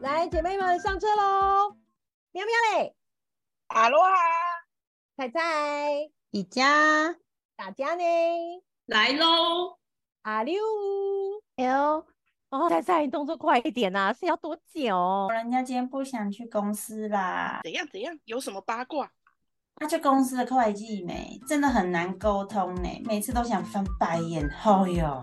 来，姐妹们上车喽！喵喵嘞，阿罗哈，菜菜，宜家，大家呢？来喽！阿六，哎呦，哦，菜菜，你动作快一点呐、是要多久？人家今天不想去公司啦，怎样怎样？有什么八卦？他去公司的会计没，真的很难沟通呢，每次都想翻白眼。哦哟，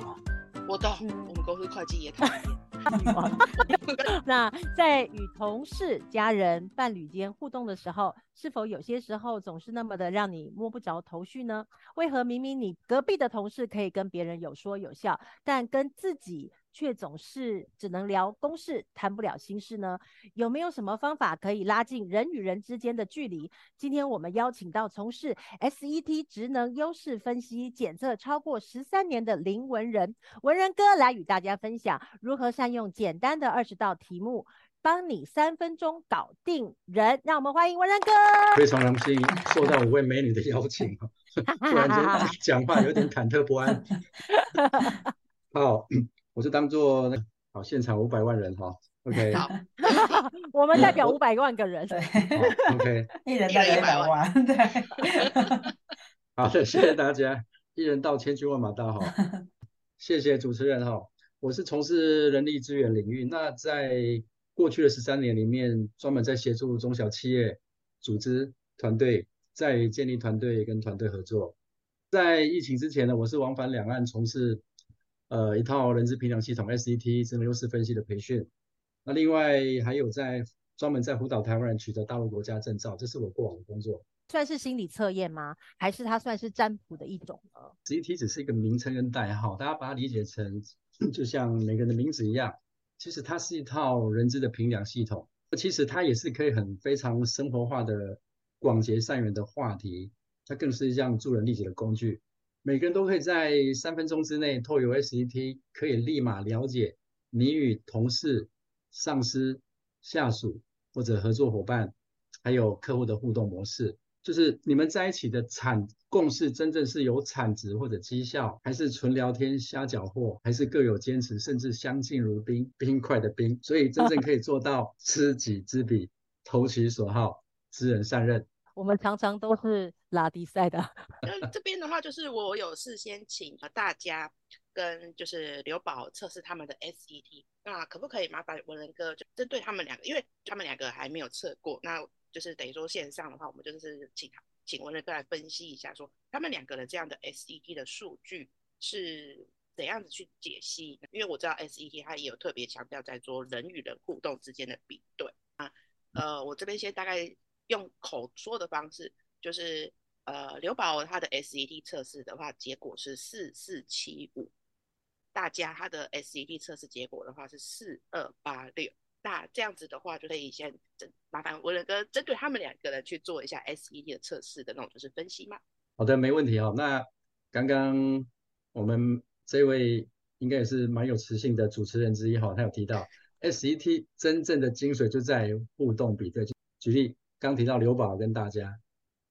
我懂，嗯我们公司会计也讨厌。那在与同事、家人、伴侣间互动的时候，是否有些时候总是那么的让你摸不着头绪呢？为何明明你隔壁的同事可以跟别人有说有笑，但跟自己却总是只能聊公事，谈不了心事呢？有没有什么方法可以拉近人与人之间的距离？今天我们邀请到从事 SET 职能优势分析检测超过十三年的林文仁文仁哥来与大家分享如何善用简单的二十道题目，帮你三分钟搞定人。让我们欢迎文仁哥。非常荣幸受到五位美女的邀请啊，突然间讲话有点忐忑不安。好，我是当做那好现场五百万人哈，OK，好，我们代表五百万个人。对，好 OK，一人代表一百万，对，好的，谢谢大家，一人到千军万马到哈，谢谢主持人哈，我是从事人力资源领域，那在过去的十三年里面，专门在协助中小企业组织团队，在建立团队跟团队合作。在疫情之前呢，我是往返两岸从事呃一套人资评量系统 SET 智能优势分析的培训。那另外还有在专门在辅导台湾人取得大陆国家证照，这是我过往的工作。算是心理测验吗？还是它算是占卜的一种呢？SET 只是一个名称跟代号，大家把它理解成就像每个人的名字一样，其实它是一套人资的评量系统。其实它也是可以很非常生活化的广结善缘的话题，它更是一项助人利己的工具。每个人都可以在三分钟之内透过 SET 可以立马了解你与同事、上司、下属或者合作伙伴还有客户的互动模式。就是你们在一起的产共识，真正是有产值或者绩效，还是纯聊天瞎搅和，还是各有坚持，甚至相敬如宾，冰块的冰。所以真正可以做到知己知彼，投其所好，知人善任。我们常常都是拉低赛的。那这边的话，就是我有事先请大家跟就是刘宝测试他们的 SET，那可不可以麻烦文人哥就针对他们两个，因为他们两个还没有测过，那就是等于说线上的话，我们就是请他请文人哥来分析一下，说他们两个的这样的 SET 的数据是怎样子去解析？因为我知道 SET 它也有特别强调在做人与人互动之间的比对啊，呃，我这边先大概用口说的方式，就是呃，刘宝他的 SET 测试的话，结果是四四七五，大家他的 SET 测试结果的话是四二八六。那这样子的话，就可以先针麻烦文仁哥针对他们两个人去做一下 SET 的测试的那种就是分析嘛。好的，没问题哈。那刚刚我们这位应该也是蛮有磁性的主持人之一哈，他有提到 SET 真正的精髓就在于互动比对。举例，刚提到刘宝跟大家，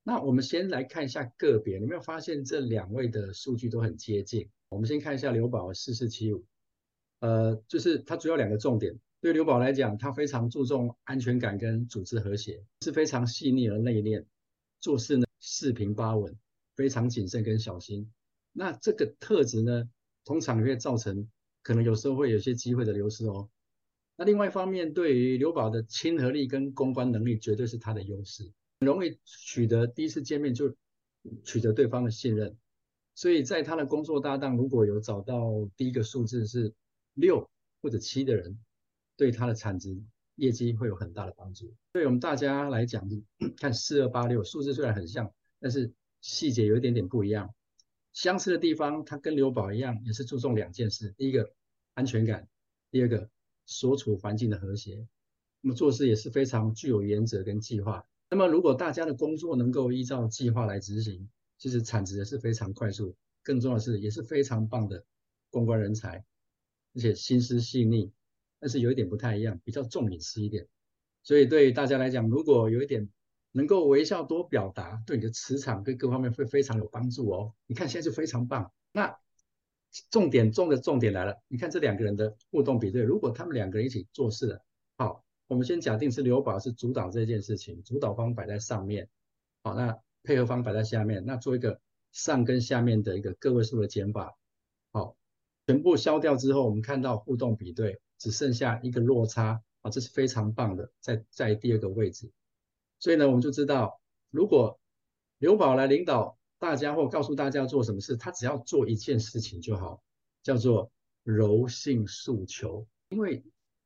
那我们先来看一下个别，你有没有发现这两位的数据都很接近？我们先看一下刘宝四四七五，呃，就是它主要两个重点。对刘宝来讲，他非常注重安全感跟组织和谐，是非常细腻而内敛，做事呢四平八稳，非常谨慎跟小心。那这个特质呢，通常会造成可能有时候会有些机会的流失哦。那另外一方面，对于刘宝的亲和力跟公关能力，绝对是他的优势，很容易取得第一次见面就取得对方的信任。所以在他的工作搭档如果有找到第一个数字是六或者七的人，对他的产值业绩会有很大的帮助。对我们大家来讲，看四二八六数字虽然很像，但是细节有一点点不一样。相似的地方，他跟刘宝一样，也是注重两件事：第一个安全感，第二个所处环境的和谐。那么做事也是非常具有原则跟计划。那么如果大家的工作能够依照计划来执行，其实产值也是非常快速。更重要的是，也是非常棒的公关人才，而且心思细腻。但是有一点不太一样，比较重隐私一点。所以对大家来讲，如果有一点能够微笑多表达，对你的磁场跟各方面会非常有帮助哦。你看现在就非常棒。那重点重的重点来了，你看这两个人的互动比对，如果他们两个人一起做事了，好，我们先假定是刘宝是主导这件事情，主导方摆在上面，好，那配合方摆在下面，那做一个上跟下面的一个个位数的减法，好，全部消掉之后，我们看到互动比对只剩下一个落差，啊，这是非常棒的，在在第二个位置，所以呢，我们就知道，如果刘宝来领导。大家或告诉大家要做什么事，他只要做一件事情就好，叫做柔性诉求。因为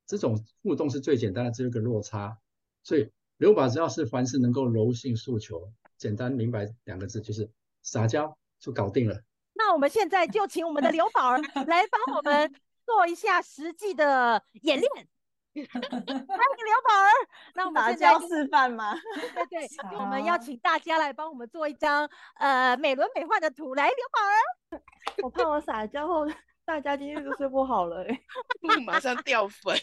这种互动是最简单的，只有一个落差。所以刘宝只要是凡事能够柔性诉求，简单明白两个字就是撒娇就搞定了。那我们现在就请我们的刘宝儿来帮我们做一下实际的演练。欢迎刘宝儿，那我们现在示范吗？对对，就我们要请大家来帮我们做一张呃美轮美奂的图。来，刘宝儿，我怕我撒娇后大家今天都睡不好了，马上掉粉。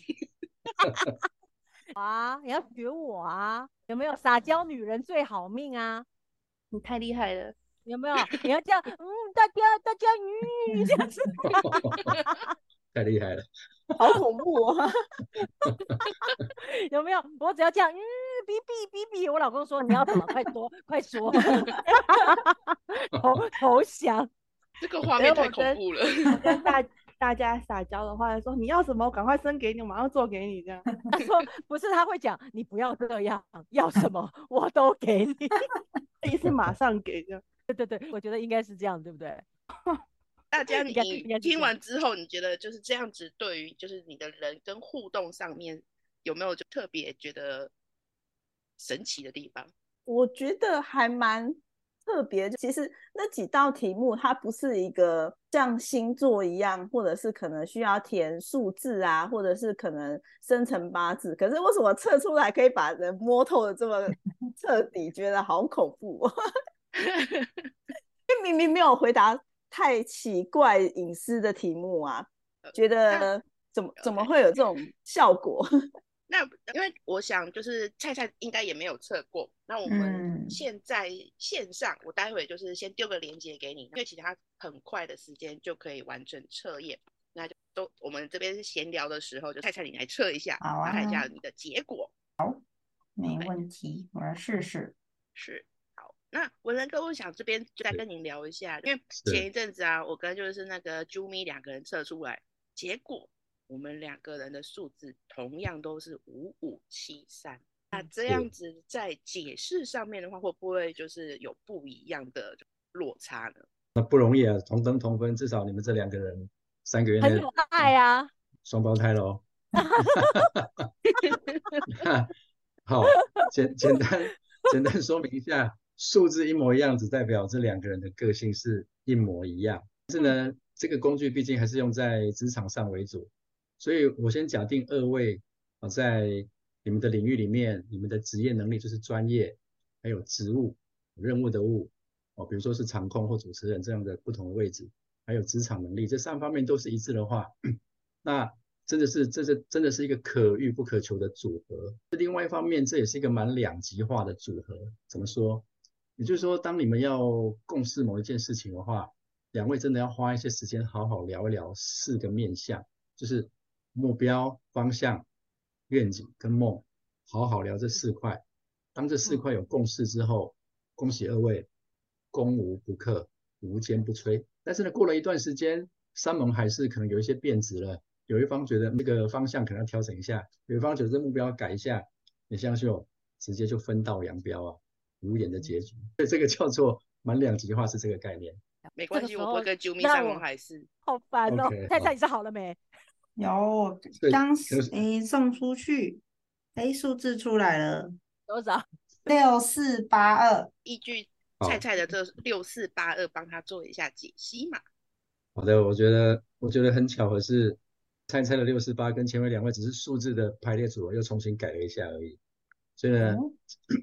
啊，你要学我啊？有没有撒娇女人最好命啊？你太厉害了，有没有？你要这样，嗯，大家大家，嗯，这样子。太厉害了，好恐怖啊！有没有？我只要这样，嗯，比比比比，我老公说你要怎么？快说，快说！投投降，这个画面太恐怖了。跟大大家撒娇的话，说你要什么，我赶快生给你，我马上做给你。这样他说不是，他会讲你不要这样，要什么我都给你，意思马上给。这样对对对，我觉得应该是这样，对不对？大家，你听完之后，你觉得就是这样子？对于就是你的人跟互动上面，有没有就特别觉得神奇的地方？我觉得还蛮特别。其实那几道题目，它不是一个像星座一样，或者是可能需要填数字啊，或者是可能生辰八字。可是为什么测出来可以把人摸透的这么彻底？觉得好恐怖，因为明明没有回答。太奇怪隐私的题目啊，觉得怎么怎么会有这种效果？那因为我想就是菜菜应该也没有测过，那我们现在线上，我待会就是先丢个链接给你，因为其他很快的时间就可以完成测验。那就都我们这边是闲聊的时候，就菜菜你来测一下，看一下你的结果。好，没问题，我来试试。是。那文人哥，我想这边就再跟您聊一下，因为前一阵子啊，我跟就是那个 Jumi 两个人测出来，结果我们两个人的数字同样都是五五七三。那这样子在解释上面的话，会不会就是有不一样的落差呢？那不容易啊，同登同分，至少你们这两个人三个月很有爱啊，双胞胎喽。好，简简单简单说明一下。数字一模一样，只代表这两个人的个性是一模一样。但是呢，这个工具毕竟还是用在职场上为主，所以我先假定二位啊，在你们的领域里面，你们的职业能力就是专业，还有职务任务的务哦，比如说是场控或主持人这样的不同的位置，还有职场能力这三方面都是一致的话，那真的是这是真的是一个可遇不可求的组合。另外一方面，这也是一个蛮两极化的组合。怎么说？也就是说，当你们要共事某一件事情的话，两位真的要花一些时间好好聊一聊四个面向，就是目标、方向、愿景跟梦，好好聊这四块。当这四块有共识之后，恭喜二位，攻无不克，无坚不摧。但是呢，过了一段时间，山盟海誓可能有一些变质了，有一方觉得那个方向可能要调整一下，有一方觉得这目标改一下，你相信我，直接就分道扬镳啊。无言的结局，所以这个叫做蛮两极化，是这个概念。没关系，我不会跟啾咪上盟海誓。好烦哦！太太，你是好了没？有，刚诶送出去，诶数字出来了，多少？六四八二。依据菜菜的这六四八二，帮他做一下解析嘛。好的，我觉得我觉得很巧合是，菜菜的六四八跟前面两位只是数字的排列组合又重新改了一下而已，所以呢，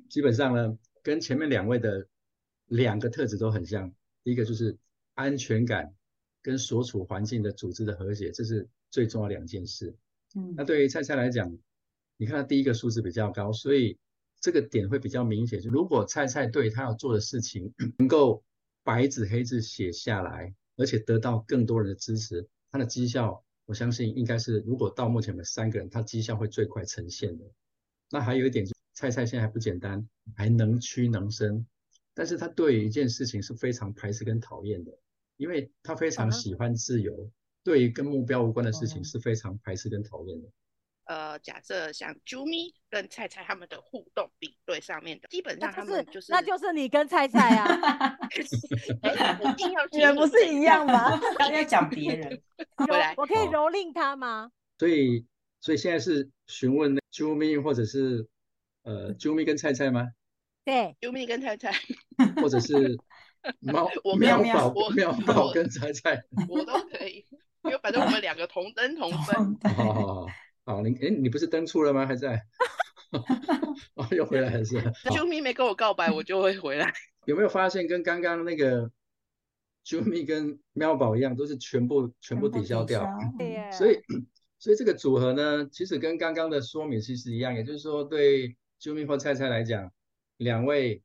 基本上呢。跟前面两位的两个特质都很像，第一个就是安全感跟所处环境的组织的和谐，这是最重要两件事。嗯，那对于菜菜来讲，你看他第一个数字比较高，所以这个点会比较明显。就如果菜菜对他要做的事情能够白纸黑字写下来，而且得到更多人的支持，他的绩效，我相信应该是如果到目前的三个人，他绩效会最快呈现的。那还有一点，菜菜现在还不简单，还能屈能伸，但是他对于一件事情是非常排斥跟讨厌的，因为他非常喜欢自由，对于跟目标无关的事情是非常排斥跟讨厌的。呃，假设像啾咪跟菜菜他们的互动比对上面的，基本上是们就是那就是你跟菜菜啊，一定要你们不是一样吗？刚要讲别人，有回来我可以哦蹂躏他吗？所以，所以现在是询问啾咪或者是呃啾咪跟菜菜吗？对，啾咪跟菜菜，或者是 猫我喵喵宝我喵宝跟菜菜？我都可以，因为反正我们两个同登同分。对好好好好，你哎，你不是登出了吗？还在？哦，又回来了是啾咪没跟我告白，我就会回来。有没有发现跟刚刚那个啾咪跟喵宝一样，都是全部全部抵消掉？对耶，所以，所以这个组合呢，其实跟刚刚的说明其实一样，也就是说，对啾咪或菜菜来讲，两位，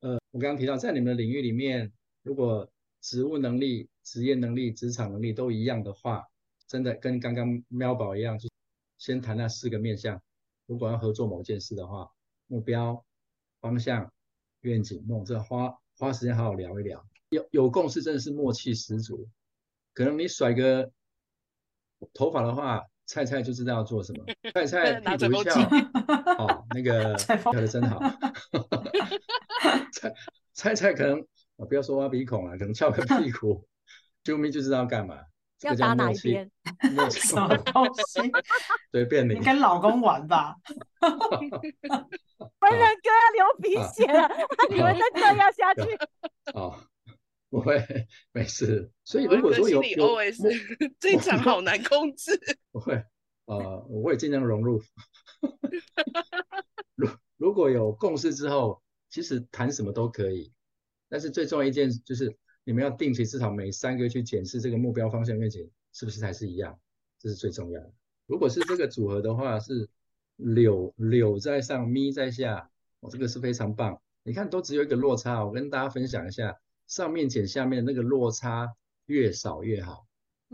呃，我刚刚提到，在你们的领域里面，如果职务能力、职业能力、职场能力都一样的话，真的跟刚刚喵宝一样，就先谈那四个面向。如果要合作某件事的话，目标、方向、愿景、梦，这花花时间好好聊一聊。有有共识，真的是默契十足。可能你甩个头发的话，菜菜就知道要做什么。菜菜拿屁股翘，哦，那个 跳的真好。菜菜菜可能啊，不要说挖鼻孔啊，可能翘个屁股，啾咪就知道要干嘛。这个叫要打哪一边？默契什么东西？随便你你。跟老公玩吧。文人哥要流鼻啊血了，你们再这样下去。哦，不会，没事。所以如果说有有 OS 这一场好难控制。不会，呃，我也尽量融入。如如果有共识之后，其实谈什么都可以，但是最重要一件就是你们要定期至少每三个月去检视这个目标方向愿景是不是还是一样，这是最重要的。如果是这个组合的话，是柳柳在上，咪在下，哦，这个是非常棒。你看都只有一个落差，我跟大家分享一下，上面减下面那个落差越少越好。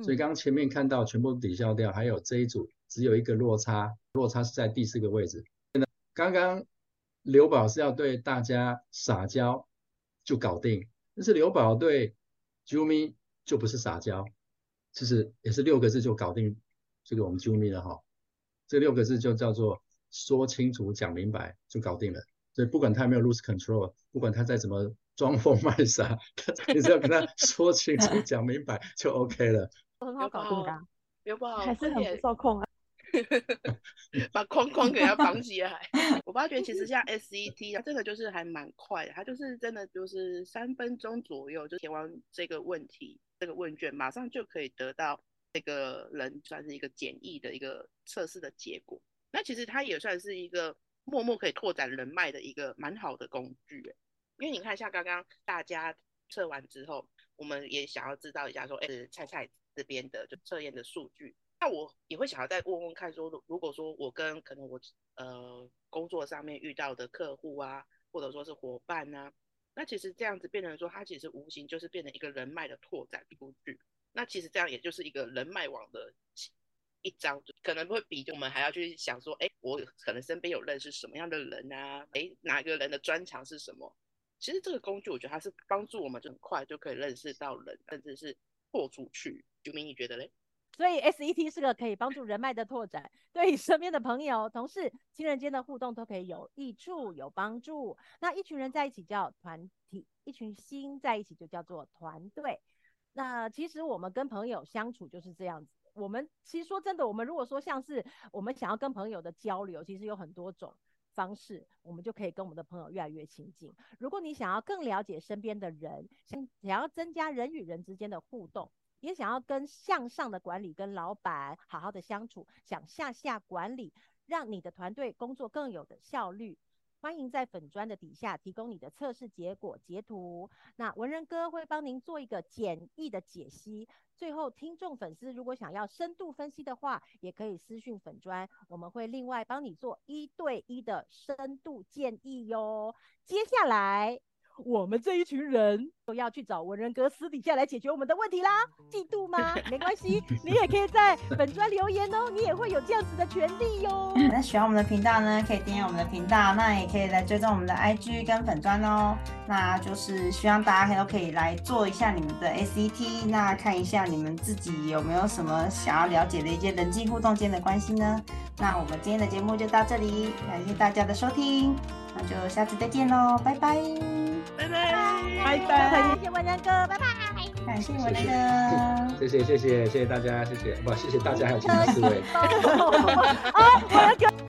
所以嗯刚刚前面看到全部抵消掉，还有这一组只有一个落差，落差是在第四个位置。刚刚刘宝是要对大家撒娇就搞定，但是刘宝对 Jumi 就不是撒娇，其实也是六个字就搞定这个我们 Jumi 了哈。这六个字就叫做说清楚、讲明白就搞定了。所以不管他有没有 lose control，不管他再怎么装疯卖傻，你只要跟他说清楚、讲明白就 OK 了。很好搞定的啊。刘宝还是很受控啊。把框框给它绑起来。我发觉其实像 SET 啊，这个就是还蛮快的，它就是真的就是三分钟左右就填完这个问题，这个问卷马上就可以得到这个人算是一个简易的一个测试的结果。那其实它也算是一个默默可以拓展人脉的一个蛮好的工具欸，因为你看像刚刚大家测完之后，我们也想要知道一下说，哎，菜菜这边的就测验的数据。那我也会想要再问问看说，如如果说我跟可能我呃工作上面遇到的客户啊，或者说是伙伴啊，那其实这样子变成说，它其实无形就是变成一个人脉的拓展工具。那其实这样也就是一个人脉网的一张，可能会比我们还要去想说，哎，我可能身边有认识什么样的人啊，哎，哪个人的专长是什么？其实这个工具，我觉得它是帮助我们就很快就可以认识到人，甚至是拓出去。九明，你觉得嘞？所以 SET 是个可以帮助人脉的拓展，对你身边的朋友、同事、亲人间的互动都可以有益处、有帮助。那一群人在一起叫团体，一群心在一起就叫做团队。那其实我们跟朋友相处就是这样子。我们其实说真的，我们如果说像是我们想要跟朋友的交流，其实有很多种方式，我们就可以跟我们的朋友越来越亲近。如果你想要更了解身边的人，想想要增加人与人之间的互动。也想要跟向上的管理、跟老板好好的相处，想下下管理，让你的团队工作更有的效率。欢迎在粉砖的底下提供你的测试结果截图，那文人哥会帮您做一个简易的解析。最后，听众粉丝如果想要深度分析的话，也可以私讯粉砖，我们会另外帮你做一对一的深度建议哟。接下来。我们这一群人都要去找文人哥私底下来解决我们的问题啦。嫉妒吗？没关系，你也可以在本专留言哦，你也会有这样子的权利哟。那喜欢我们的频道呢，可以订阅我们的频道，那也可以来追踪我们的 IG 跟粉砖哦。那就是希望大家都可以来做一下你们的 SET，那看一下你们自己有没有什么想要了解的一些人际互动间的关系呢？那我们今天的节目就到这里，感谢大家的收听，那就下次再见喽，拜拜，拜拜，拜拜。谢谢文人哥，拜拜。感谢我的哥。谢谢谢谢谢谢大家，谢谢不谢谢大家还有其他四位。啊，文人哥。